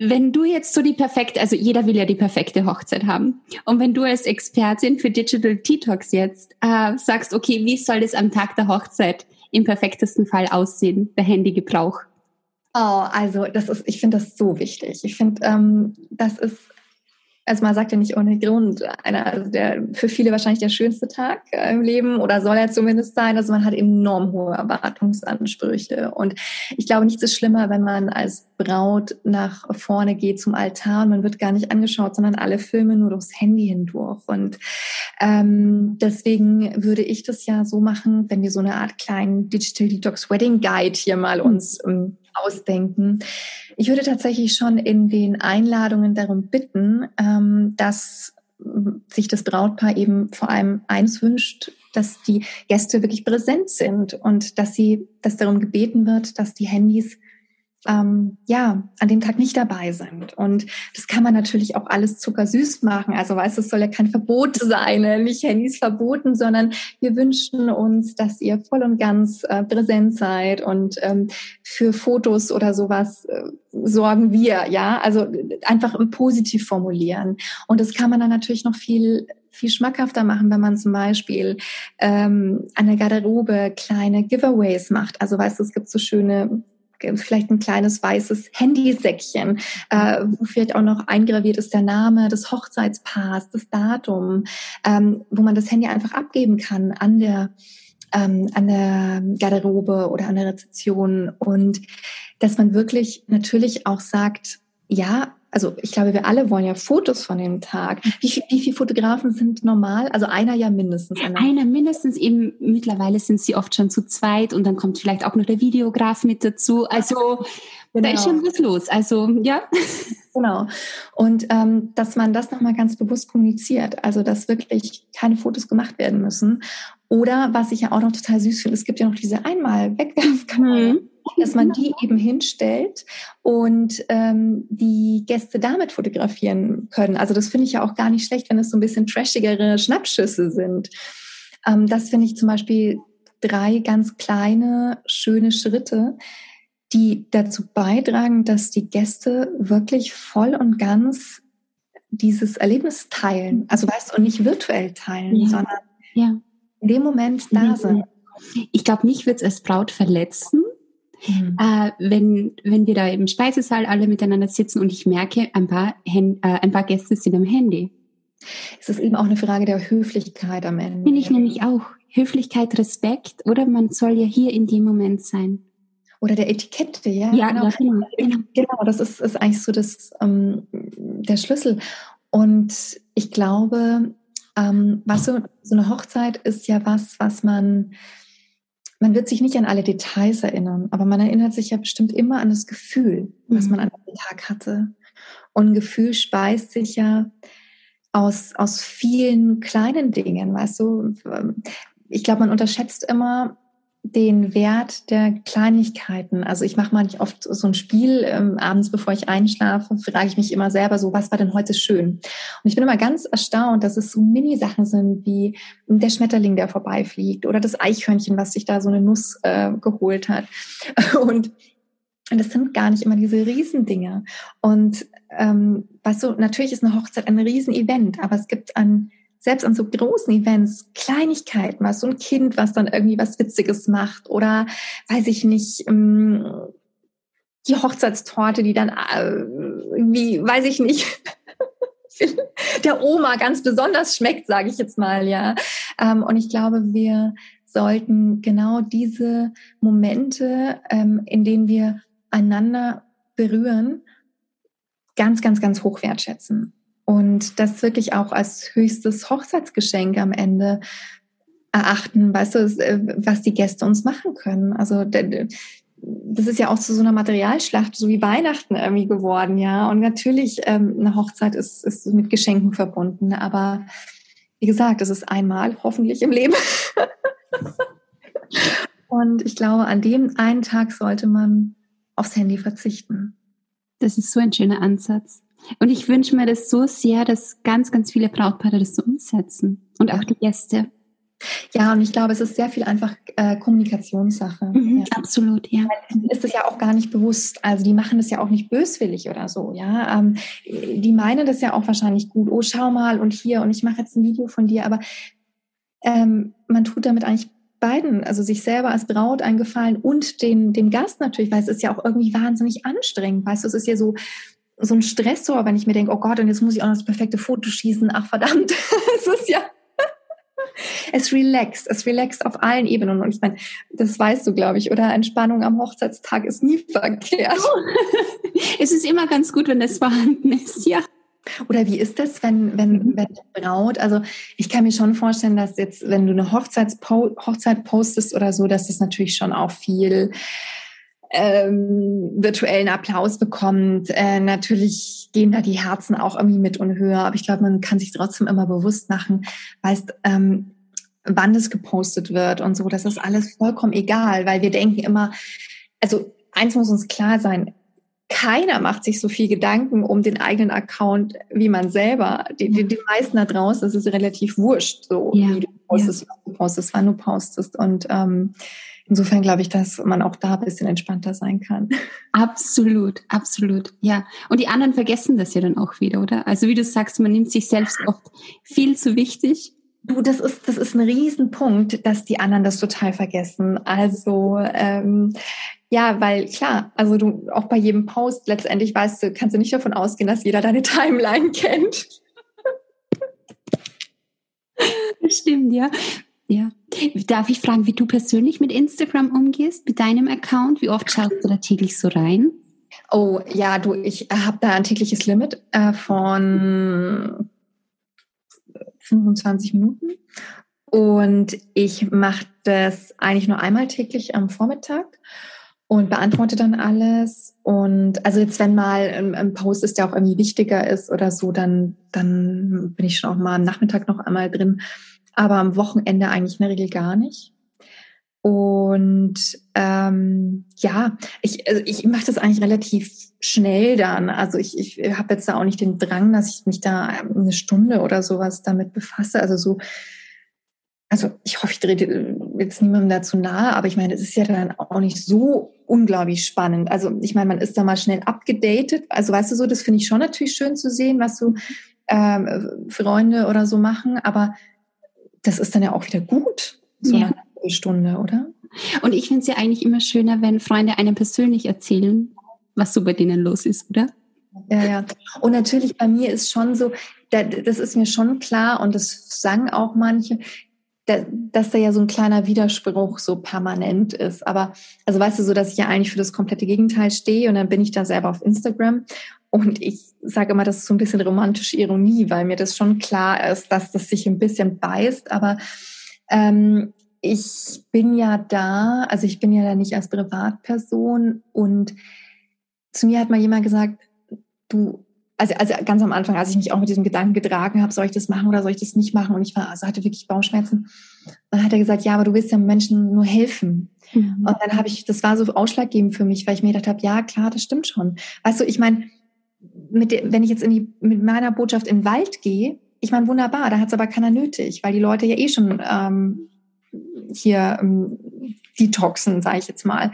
S1: Wenn du jetzt so die perfekte, also jeder will ja die perfekte Hochzeit haben. Und wenn du als Expertin für Digital Detox jetzt äh, sagst, okay, wie soll das am Tag der Hochzeit im perfektesten Fall aussehen, der Handygebrauch?
S2: Oh, also das ist, ich finde das so wichtig. Ich finde, ähm, das ist also man sagt ja nicht ohne Grund, einer, also der für viele wahrscheinlich der schönste Tag äh, im Leben oder soll er zumindest sein. Also man hat enorm hohe Erwartungsansprüche. Und ich glaube, nichts ist schlimmer, wenn man als Braut nach vorne geht zum Altar und man wird gar nicht angeschaut, sondern alle Filme nur durchs Handy hindurch. Und ähm, deswegen würde ich das ja so machen, wenn wir so eine Art kleinen Digital Detox Wedding Guide hier mal uns ähm, ausdenken. Ich würde tatsächlich schon in den Einladungen darum bitten, ähm, dass sich das Brautpaar eben vor allem eins wünscht, dass die Gäste wirklich präsent sind und dass sie, dass darum gebeten wird, dass die Handys ähm, ja, an dem Tag nicht dabei sind. Und das kann man natürlich auch alles zuckersüß machen. Also weißt du, es soll ja kein Verbot sein, ne? nicht Handys verboten, sondern wir wünschen uns, dass ihr voll und ganz äh, präsent seid und ähm, für Fotos oder sowas äh, sorgen wir, ja. Also einfach positiv formulieren. Und das kann man dann natürlich noch viel viel schmackhafter machen, wenn man zum Beispiel ähm, an der Garderobe kleine Giveaways macht. Also weißt du, es gibt so schöne vielleicht ein kleines weißes Handysäckchen, äh, wo vielleicht auch noch eingraviert ist der Name des Hochzeitspaars, das Datum, ähm, wo man das Handy einfach abgeben kann an der ähm, an der Garderobe oder an der Rezeption und dass man wirklich natürlich auch sagt, ja, also ich glaube, wir alle wollen ja Fotos von dem Tag. Wie, viel, wie viele Fotografen sind normal? Also einer ja mindestens.
S1: Einer. einer mindestens. Eben mittlerweile sind sie oft schon zu zweit und dann kommt vielleicht auch noch der Videograf mit dazu. Also genau. [LAUGHS] da ist schon was los. Also ja. [LAUGHS]
S2: Genau. Und ähm, dass man das nochmal ganz bewusst kommuniziert. Also dass wirklich keine Fotos gemacht werden müssen. Oder was ich ja auch noch total süß finde, es gibt ja noch diese einmal Wegwerfkamera. Mhm dass man die eben hinstellt und ähm, die Gäste damit fotografieren können. Also das finde ich ja auch gar nicht schlecht, wenn es so ein bisschen trashigere Schnappschüsse sind. Ähm, das finde ich zum Beispiel drei ganz kleine, schöne Schritte, die dazu beitragen, dass die Gäste wirklich voll und ganz dieses Erlebnis teilen. Also weißt du, und nicht virtuell teilen, ja. sondern ja. in dem Moment da sind.
S1: Ich glaube, mich wird es als Braut verletzen, Mhm. Äh, wenn, wenn wir da im Speisesaal alle miteinander sitzen und ich merke, ein paar, Hand, äh, ein paar Gäste sind am Handy.
S2: Es ist eben auch eine Frage der Höflichkeit am Ende.
S1: Finde ich nämlich auch. Höflichkeit, Respekt, oder man soll ja hier in dem Moment sein.
S2: Oder der Etikette, ja.
S1: Ja, genau. genau.
S2: genau, genau das ist, ist eigentlich so das, ähm, der Schlüssel. Und ich glaube, ähm, was so, so eine Hochzeit ist ja was, was man man wird sich nicht an alle Details erinnern, aber man erinnert sich ja bestimmt immer an das Gefühl, was mhm. man an dem Tag hatte. Und ein Gefühl speist sich ja aus, aus vielen kleinen Dingen, weißt du. Ich glaube, man unterschätzt immer, den Wert der Kleinigkeiten. Also ich mache manchmal oft so ein Spiel, ähm, abends bevor ich einschlafe, frage ich mich immer selber so, was war denn heute schön? Und ich bin immer ganz erstaunt, dass es so Mini-Sachen sind wie der Schmetterling, der vorbeifliegt oder das Eichhörnchen, was sich da so eine Nuss äh, geholt hat. Und [LAUGHS] Und das sind gar nicht immer diese Riesendinge. Und ähm, weißt du, natürlich ist eine Hochzeit ein Riesenevent, aber es gibt an selbst an so großen Events Kleinigkeiten, was so ein Kind, was dann irgendwie was Witziges macht oder weiß ich nicht, ähm, die Hochzeitstorte, die dann äh, irgendwie, weiß ich nicht, [LAUGHS] der Oma ganz besonders schmeckt, sage ich jetzt mal, ja. Ähm, und ich glaube, wir sollten genau diese Momente, ähm, in denen wir einander berühren, ganz, ganz, ganz hoch wertschätzen. Und das wirklich auch als höchstes Hochzeitsgeschenk am Ende erachten, weißt du, äh, was die Gäste uns machen können. Also das ist ja auch zu so einer Materialschlacht, so wie Weihnachten irgendwie geworden, ja. Und natürlich, ähm, eine Hochzeit ist, ist mit Geschenken verbunden, aber wie gesagt, es ist einmal hoffentlich im Leben. [LAUGHS] Und ich glaube, an dem einen Tag sollte man aufs Handy verzichten.
S1: Das ist so ein schöner Ansatz. Und ich wünsche mir das so sehr, dass ganz, ganz viele Brautpaare das so umsetzen und auch die Gäste.
S2: Ja, und ich glaube, es ist sehr viel einfach äh, Kommunikationssache.
S1: Mhm, ja. Absolut, ja.
S2: Ist es ja auch gar nicht bewusst. Also die machen das ja auch nicht böswillig oder so, ja. Ähm, die meinen das ja auch wahrscheinlich gut. Oh, schau mal und hier und ich mache jetzt ein Video von dir, aber ähm, man tut damit eigentlich beiden, also sich selber als Braut eingefallen und den, dem Gast natürlich, weil es ist ja auch irgendwie wahnsinnig anstrengend. Weißt du, es ist ja so, so ein Stressor, wenn ich mir denke, oh Gott, und jetzt muss ich auch noch das perfekte Foto schießen. Ach verdammt, [LAUGHS] es ist ja [LAUGHS] es relaxt, es relaxt auf allen Ebenen. Und ich meine, das weißt du, glaube ich, oder? Entspannung am Hochzeitstag ist nie verkehrt. [LAUGHS]
S1: es ist immer ganz gut, wenn das vorhanden ist, ja.
S2: Oder wie ist das, wenn, wenn, mhm. wenn die Braut, also ich kann mir schon vorstellen, dass jetzt, wenn du eine Hochzeitspo Hochzeit postest oder so, dass das natürlich schon auch viel ähm, virtuellen Applaus bekommt. Äh, natürlich gehen da die Herzen auch irgendwie mit und höher, aber ich glaube, man kann sich trotzdem immer bewusst machen, weißt, ähm, wann es gepostet wird und so. Das ist alles vollkommen egal, weil wir denken immer, also eins muss uns klar sein, keiner macht sich so viel Gedanken um den eigenen Account wie man selber. Die, die, die meisten da draußen, das ist relativ wurscht, so ja. wie du postest, ja. was du postest, wann du postest. Und ähm, insofern glaube ich, dass man auch da ein bisschen entspannter sein kann.
S1: Absolut, absolut, ja. Und die anderen vergessen das ja dann auch wieder, oder? Also wie du sagst, man nimmt sich selbst oft viel zu wichtig
S2: Du, das ist, das ist ein Riesenpunkt, dass die anderen das total vergessen. Also ähm, ja, weil klar, also du auch bei jedem Post letztendlich weißt du, kannst du nicht davon ausgehen, dass jeder deine [LAUGHS] Timeline kennt.
S1: Stimmt, ja. Ja. Darf ich fragen, wie du persönlich mit Instagram umgehst, mit deinem Account? Wie oft schaust du da täglich so rein?
S2: Oh ja, du, ich habe da ein tägliches Limit äh, von 25 Minuten. Und ich mache das eigentlich nur einmal täglich am Vormittag und beantworte dann alles. Und also jetzt, wenn mal ein, ein, Post ist, der auch irgendwie wichtiger ist oder so, dann, dann bin ich schon auch mal am Nachmittag noch einmal drin. Aber am Wochenende eigentlich in der Regel gar nicht. Und ähm, ja, ich, also ich mache das eigentlich relativ schnell dann. Also ich, ich habe jetzt da auch nicht den Drang, dass ich mich da eine Stunde oder sowas damit befasse. Also so, also ich hoffe, ich drehe jetzt niemandem dazu nahe, aber ich meine, es ist ja dann auch nicht so unglaublich spannend. Also ich meine, man ist da mal schnell abgedatet. Also weißt du so, das finde ich schon natürlich schön zu sehen, was so ähm, Freunde oder so machen, aber das ist dann ja auch wieder gut. So ja. Stunde, oder?
S1: Und ich finde es ja eigentlich immer schöner, wenn Freunde einem persönlich erzählen, was so bei denen los ist, oder?
S2: Ja, ja. Und natürlich bei mir ist schon so, das ist mir schon klar und das sagen auch manche, dass da ja so ein kleiner Widerspruch so permanent ist. Aber, also weißt du, so, dass ich ja eigentlich für das komplette Gegenteil stehe und dann bin ich da selber auf Instagram und ich sage immer, das ist so ein bisschen romantische Ironie, weil mir das schon klar ist, dass das sich ein bisschen beißt. Aber ähm, ich bin ja da, also ich bin ja da nicht als Privatperson und zu mir hat mal jemand gesagt, du, also, also ganz am Anfang, als ich mich auch mit diesem Gedanken getragen habe, soll ich das machen oder soll ich das nicht machen? Und ich war, also hatte wirklich Bauchschmerzen. Dann hat er gesagt, ja, aber du willst ja Menschen nur helfen. Mhm. Und dann habe ich, das war so ausschlaggebend für mich, weil ich mir gedacht habe, ja, klar, das stimmt schon. Weißt du, ich meine, mit der, wenn ich jetzt in die, mit meiner Botschaft in den Wald gehe, ich meine, wunderbar, da hat es aber keiner nötig, weil die Leute ja eh schon ähm, hier ähm, detoxen, sage ich jetzt mal.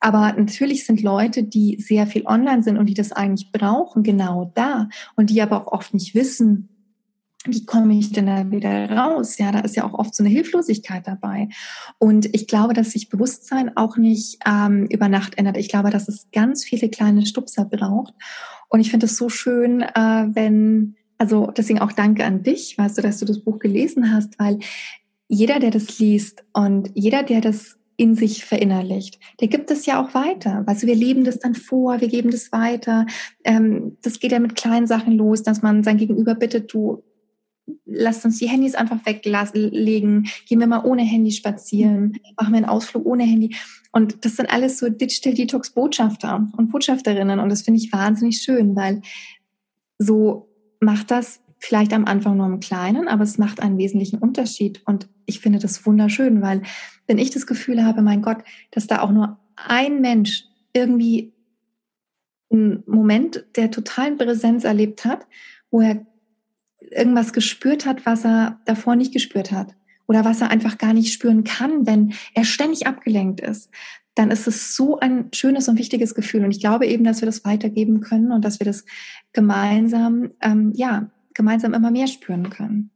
S2: Aber natürlich sind Leute, die sehr viel online sind und die das eigentlich brauchen, genau da und die aber auch oft nicht wissen, wie komme ich denn da wieder raus? Ja, da ist ja auch oft so eine Hilflosigkeit dabei. Und ich glaube, dass sich Bewusstsein auch nicht ähm, über Nacht ändert. Ich glaube, dass es ganz viele kleine Stupser braucht. Und ich finde es so schön, äh, wenn, also deswegen auch danke an dich, weißt du, dass du das Buch gelesen hast, weil jeder, der das liest und jeder, der das in sich verinnerlicht, der gibt es ja auch weiter. Du, wir leben das dann vor, wir geben das weiter. Ähm, das geht ja mit kleinen Sachen los, dass man sein Gegenüber bittet, du lasst uns die Handys einfach weglegen, gehen wir mal ohne Handy spazieren, machen wir einen Ausflug ohne Handy. Und das sind alles so Digital Detox Botschafter und Botschafterinnen. Und das finde ich wahnsinnig schön, weil so macht das vielleicht am Anfang nur im Kleinen, aber es macht einen wesentlichen Unterschied. Und ich finde das wunderschön, weil wenn ich das Gefühl habe, mein Gott, dass da auch nur ein Mensch irgendwie einen Moment der totalen Präsenz erlebt hat, wo er irgendwas gespürt hat, was er davor nicht gespürt hat oder was er einfach gar nicht spüren kann, wenn er ständig abgelenkt ist, dann ist es so ein schönes und wichtiges Gefühl. Und ich glaube eben, dass wir das weitergeben können und dass wir das gemeinsam, ähm, ja, gemeinsam immer mehr spüren können.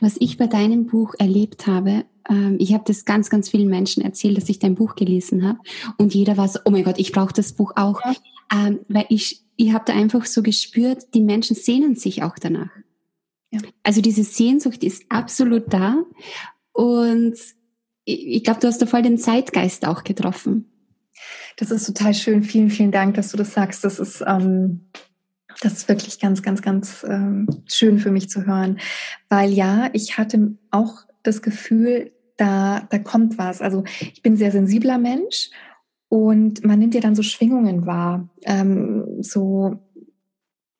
S1: Was ich bei deinem Buch erlebt habe, ähm, ich habe das ganz, ganz vielen Menschen erzählt, dass ich dein Buch gelesen habe. Und jeder war so, oh mein Gott, ich brauche das Buch auch. Ja. Ähm, weil ich, ich habe da einfach so gespürt, die Menschen sehnen sich auch danach. Ja. Also diese Sehnsucht ist absolut da. Und ich glaube, du hast da voll den Zeitgeist auch getroffen.
S2: Das ist total schön. Vielen, vielen Dank, dass du das sagst. Das ist, ähm, das ist wirklich ganz, ganz, ganz ähm, schön für mich zu hören. Weil ja, ich hatte auch das Gefühl, da, da kommt was. Also ich bin sehr sensibler Mensch und man nimmt ja dann so Schwingungen wahr. Ähm, so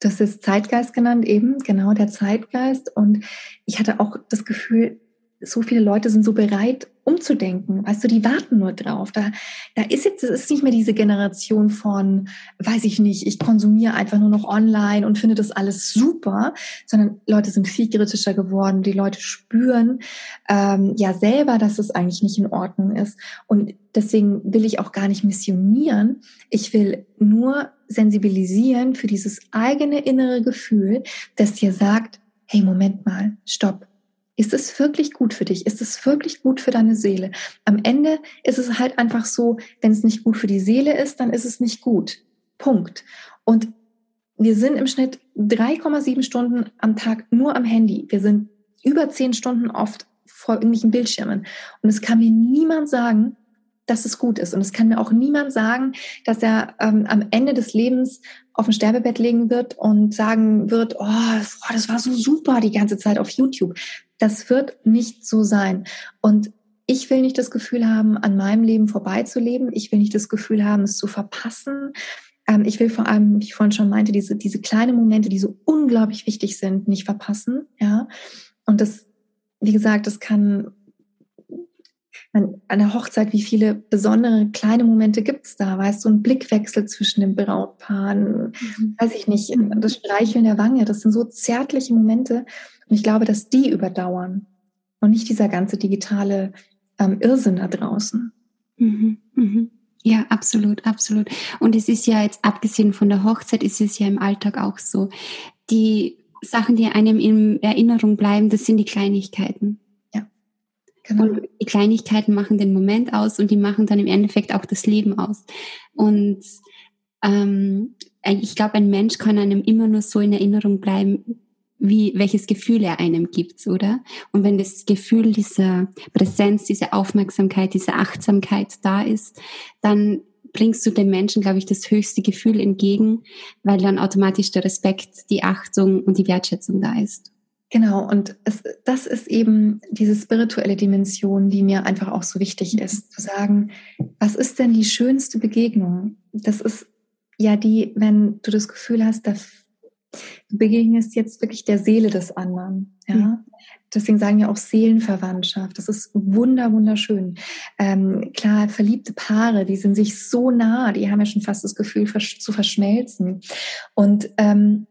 S2: das ist Zeitgeist genannt, eben, genau der Zeitgeist. Und ich hatte auch das Gefühl, so viele Leute sind so bereit, umzudenken. Weißt du, die warten nur drauf. Da, da ist jetzt, es ist nicht mehr diese Generation von, weiß ich nicht, ich konsumiere einfach nur noch online und finde das alles super, sondern Leute sind viel kritischer geworden. Die Leute spüren ähm, ja selber, dass es eigentlich nicht in Ordnung ist. Und deswegen will ich auch gar nicht missionieren. Ich will nur sensibilisieren für dieses eigene innere Gefühl, das dir sagt, hey, Moment mal, stopp ist es wirklich gut für dich? Ist es wirklich gut für deine Seele? Am Ende ist es halt einfach so, wenn es nicht gut für die Seele ist, dann ist es nicht gut. Punkt. Und wir sind im Schnitt 3,7 Stunden am Tag nur am Handy. Wir sind über 10 Stunden oft vor irgendwelchen Bildschirmen. Und es kann mir niemand sagen, dass es gut ist. Und es kann mir auch niemand sagen, dass er ähm, am Ende des Lebens auf dem Sterbebett legen wird und sagen wird, oh, das war so super die ganze Zeit auf YouTube. Das wird nicht so sein. Und ich will nicht das Gefühl haben, an meinem Leben vorbeizuleben. Ich will nicht das Gefühl haben, es zu verpassen. Ähm, ich will vor allem, wie ich vorhin schon meinte, diese, diese kleinen Momente, die so unglaublich wichtig sind, nicht verpassen. Ja. Und das, wie gesagt, das kann an der Hochzeit, wie viele besondere kleine Momente gibt's da? Weißt du, ein Blickwechsel zwischen den Brautpaaren, mhm. weiß ich nicht, das Streicheln der Wange, das sind so zärtliche Momente. Und ich glaube, dass die überdauern und nicht dieser ganze digitale ähm, Irrsinn da draußen.
S1: Mhm, mhm. Ja, absolut, absolut. Und es ist ja jetzt, abgesehen von der Hochzeit, ist es ja im Alltag auch so. Die Sachen, die einem in Erinnerung bleiben, das sind die Kleinigkeiten. Ja. Genau. Und die Kleinigkeiten machen den Moment aus und die machen dann im Endeffekt auch das Leben aus. Und ähm, ich glaube, ein Mensch kann einem immer nur so in Erinnerung bleiben, wie, welches Gefühl er einem gibt, oder? Und wenn das Gefühl dieser Präsenz, diese Aufmerksamkeit, diese Achtsamkeit da ist, dann bringst du dem Menschen, glaube ich, das höchste Gefühl entgegen, weil dann automatisch der Respekt, die Achtung und die Wertschätzung da ist.
S2: Genau, und es, das ist eben diese spirituelle Dimension, die mir einfach auch so wichtig ist, zu sagen, was ist denn die schönste Begegnung? Das ist ja die, wenn du das Gefühl hast, da Du begegnest jetzt wirklich der Seele des anderen. Ja? Mhm. Deswegen sagen wir auch Seelenverwandtschaft. Das ist wunder, wunderschön. Ähm, klar, verliebte Paare, die sind sich so nah, die haben ja schon fast das Gefühl zu verschmelzen. Und ähm,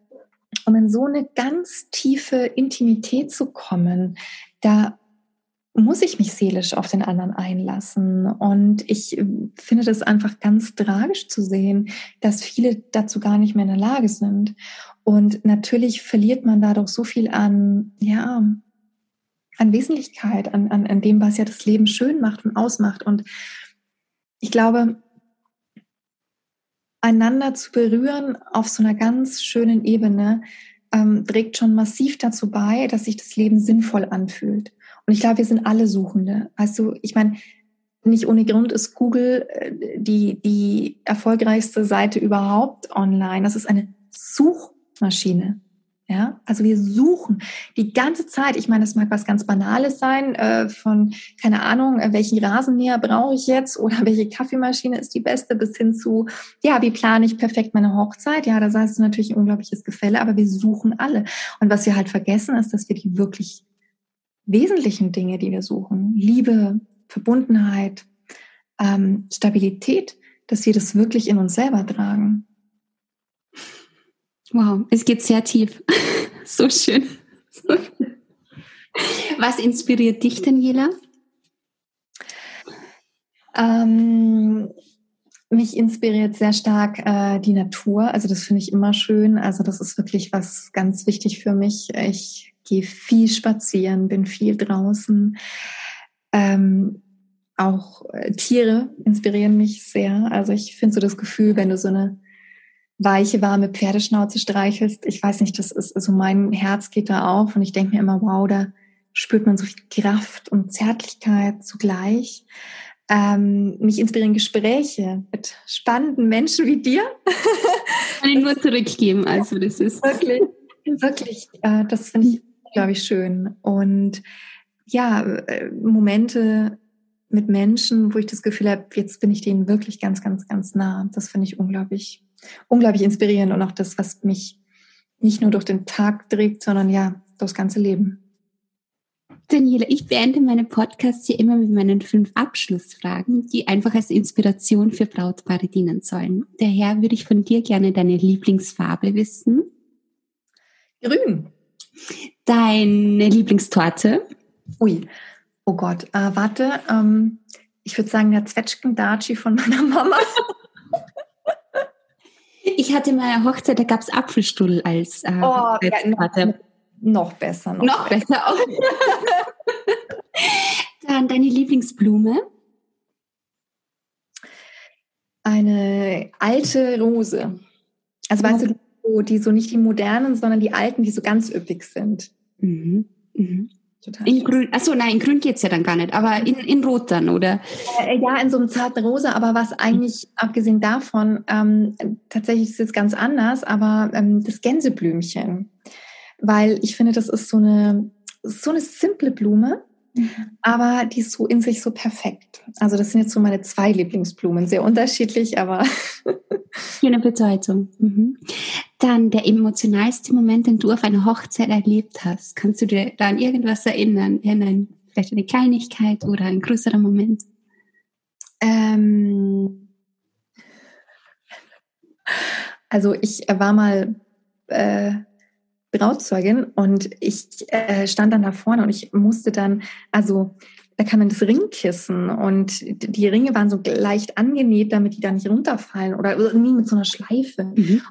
S2: um in so eine ganz tiefe Intimität zu kommen, da muss ich mich seelisch auf den anderen einlassen. Und ich finde das einfach ganz tragisch zu sehen, dass viele dazu gar nicht mehr in der Lage sind. Und natürlich verliert man dadurch so viel an, ja, an Wesentlichkeit, an, an, an dem, was ja das Leben schön macht und ausmacht. Und ich glaube, einander zu berühren auf so einer ganz schönen Ebene ähm, trägt schon massiv dazu bei, dass sich das Leben sinnvoll anfühlt. Und ich glaube, wir sind alle Suchende. Also ich meine, nicht ohne Grund ist Google äh, die, die erfolgreichste Seite überhaupt online. Das ist eine Such Suchmaschine. Ja, also wir suchen die ganze Zeit. Ich meine, das mag was ganz Banales sein, äh, von, keine Ahnung, äh, welchen Rasenmäher brauche ich jetzt oder [LAUGHS] welche Kaffeemaschine ist die beste, bis hin zu, ja, wie plane ich perfekt meine Hochzeit? Ja, da sagst du natürlich ein unglaubliches Gefälle, aber wir suchen alle. Und was wir halt vergessen, ist, dass wir die wirklich wesentlichen Dinge, die wir suchen, Liebe, Verbundenheit, ähm, Stabilität, dass wir das wirklich in uns selber tragen.
S1: Wow, es geht sehr tief. [LAUGHS] so schön. Was inspiriert dich, Daniela?
S2: Ähm, mich inspiriert sehr stark äh, die Natur. Also das finde ich immer schön. Also das ist wirklich was ganz wichtig für mich. Ich gehe viel spazieren, bin viel draußen. Ähm, auch äh, Tiere inspirieren mich sehr. Also ich finde so das Gefühl, wenn du so eine weiche, warme Pferdeschnauze streichelst. Ich weiß nicht, das ist, also mein Herz geht da auf und ich denke mir immer, wow, da spürt man so viel Kraft und Zärtlichkeit zugleich. Ähm, mich inspirieren Gespräche mit spannenden Menschen wie dir.
S1: Kann ich nur zurückgeben, also das ist.
S2: Wirklich, wirklich, äh, das finde ich, glaube ich, schön. Und ja, äh, Momente mit Menschen, wo ich das Gefühl habe, jetzt bin ich denen wirklich ganz, ganz, ganz nah. Das finde ich unglaublich unglaublich inspirierend und auch das, was mich nicht nur durch den Tag trägt, sondern ja, das ganze Leben.
S1: Daniela, ich beende meine Podcasts hier immer mit meinen fünf Abschlussfragen, die einfach als Inspiration für Brautpaare dienen sollen. Daher würde ich von dir gerne deine Lieblingsfarbe wissen.
S2: Grün.
S1: Deine Lieblingstorte.
S2: Ui, oh Gott, äh, warte, ähm, ich würde sagen der Zwetschgen-Daci von meiner Mama. [LAUGHS]
S1: Ich hatte mal Hochzeit, da gab es Apfelstuhl als
S2: äh, oh, ja, noch, noch, besser.
S1: Noch, noch besser auch. [LAUGHS] Dann deine Lieblingsblume?
S2: Eine alte Rose. Also weißt du, die so nicht die modernen, sondern die alten, die so ganz üppig sind.
S1: Mhm. Mhm. Total in grün, achso, nein, in grün geht's ja dann gar nicht, aber in, in rot dann, oder?
S2: Äh, ja, in so einem zarten Rosa, aber was eigentlich, abgesehen davon, ähm, tatsächlich ist es ganz anders, aber ähm, das Gänseblümchen. Weil ich finde, das ist so eine, so eine simple Blume, Mhm. Aber die ist so in sich so perfekt. Also das sind jetzt so meine zwei Lieblingsblumen, sehr unterschiedlich, aber
S1: schöne Bedeutung. [LAUGHS] Mhm. Dann der emotionalste Moment, den du auf einer Hochzeit erlebt hast. Kannst du dir da an irgendwas erinnern? Erinnern? Vielleicht eine Kleinigkeit oder ein größerer Moment?
S2: Ähm also ich war mal äh, Brautzeugin und ich äh, stand dann da vorne und ich musste dann, also da kam dann das Ringkissen und die Ringe waren so leicht angenäht, damit die da nicht runterfallen oder nie mit so einer Schleife. Mhm.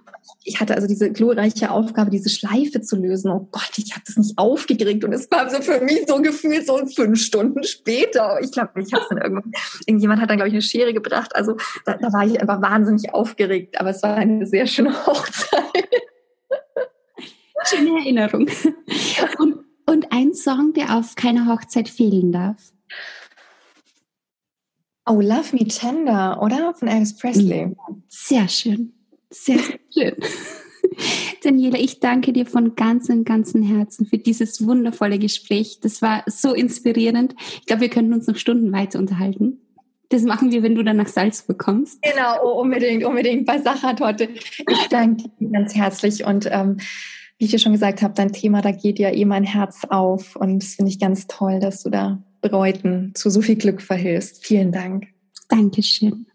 S2: Ich hatte also diese glorreiche Aufgabe, diese Schleife zu lösen. Oh Gott, ich habe das nicht aufgekriegt und es war so für mich so gefühlt so fünf Stunden später. Ich glaube, ich habe dann irgendwann, irgendjemand hat dann glaube ich eine Schere gebracht. Also da, da war ich einfach wahnsinnig aufgeregt, aber es war eine sehr schöne [LAUGHS] Hochzeit.
S1: Schöne Erinnerung. Und, und ein Song, der auf keiner Hochzeit fehlen darf.
S2: Oh, Love Me Tender, oder? Von Elvis Presley.
S1: Sehr schön. Sehr, sehr schön. [LAUGHS] Daniela, ich danke dir von ganzem, ganzem Herzen für dieses wundervolle Gespräch. Das war so inspirierend. Ich glaube, wir könnten uns noch Stunden weiter unterhalten. Das machen wir, wenn du dann nach Salzburg kommst.
S2: Genau, oh, unbedingt, unbedingt bei Sachertorte. Ich danke dir ganz herzlich und ähm, wie ich dir schon gesagt habe, dein Thema, da geht ja eh mein Herz auf. Und das finde ich ganz toll, dass du da Bräuten zu so viel Glück verhilfst. Vielen Dank.
S1: Dankeschön.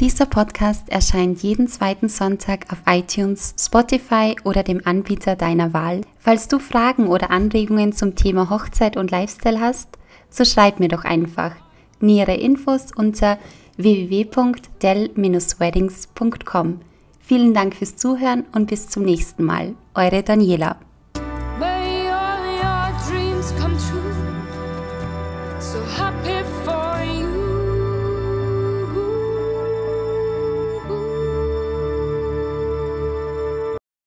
S1: Dieser Podcast erscheint jeden zweiten Sonntag auf iTunes, Spotify oder dem Anbieter deiner Wahl. Falls du Fragen oder Anregungen zum Thema Hochzeit und Lifestyle hast, so schreib mir doch einfach. Nähere Infos unter www.del-weddings.com. Vielen Dank fürs Zuhören und bis zum nächsten Mal. Eure Daniela.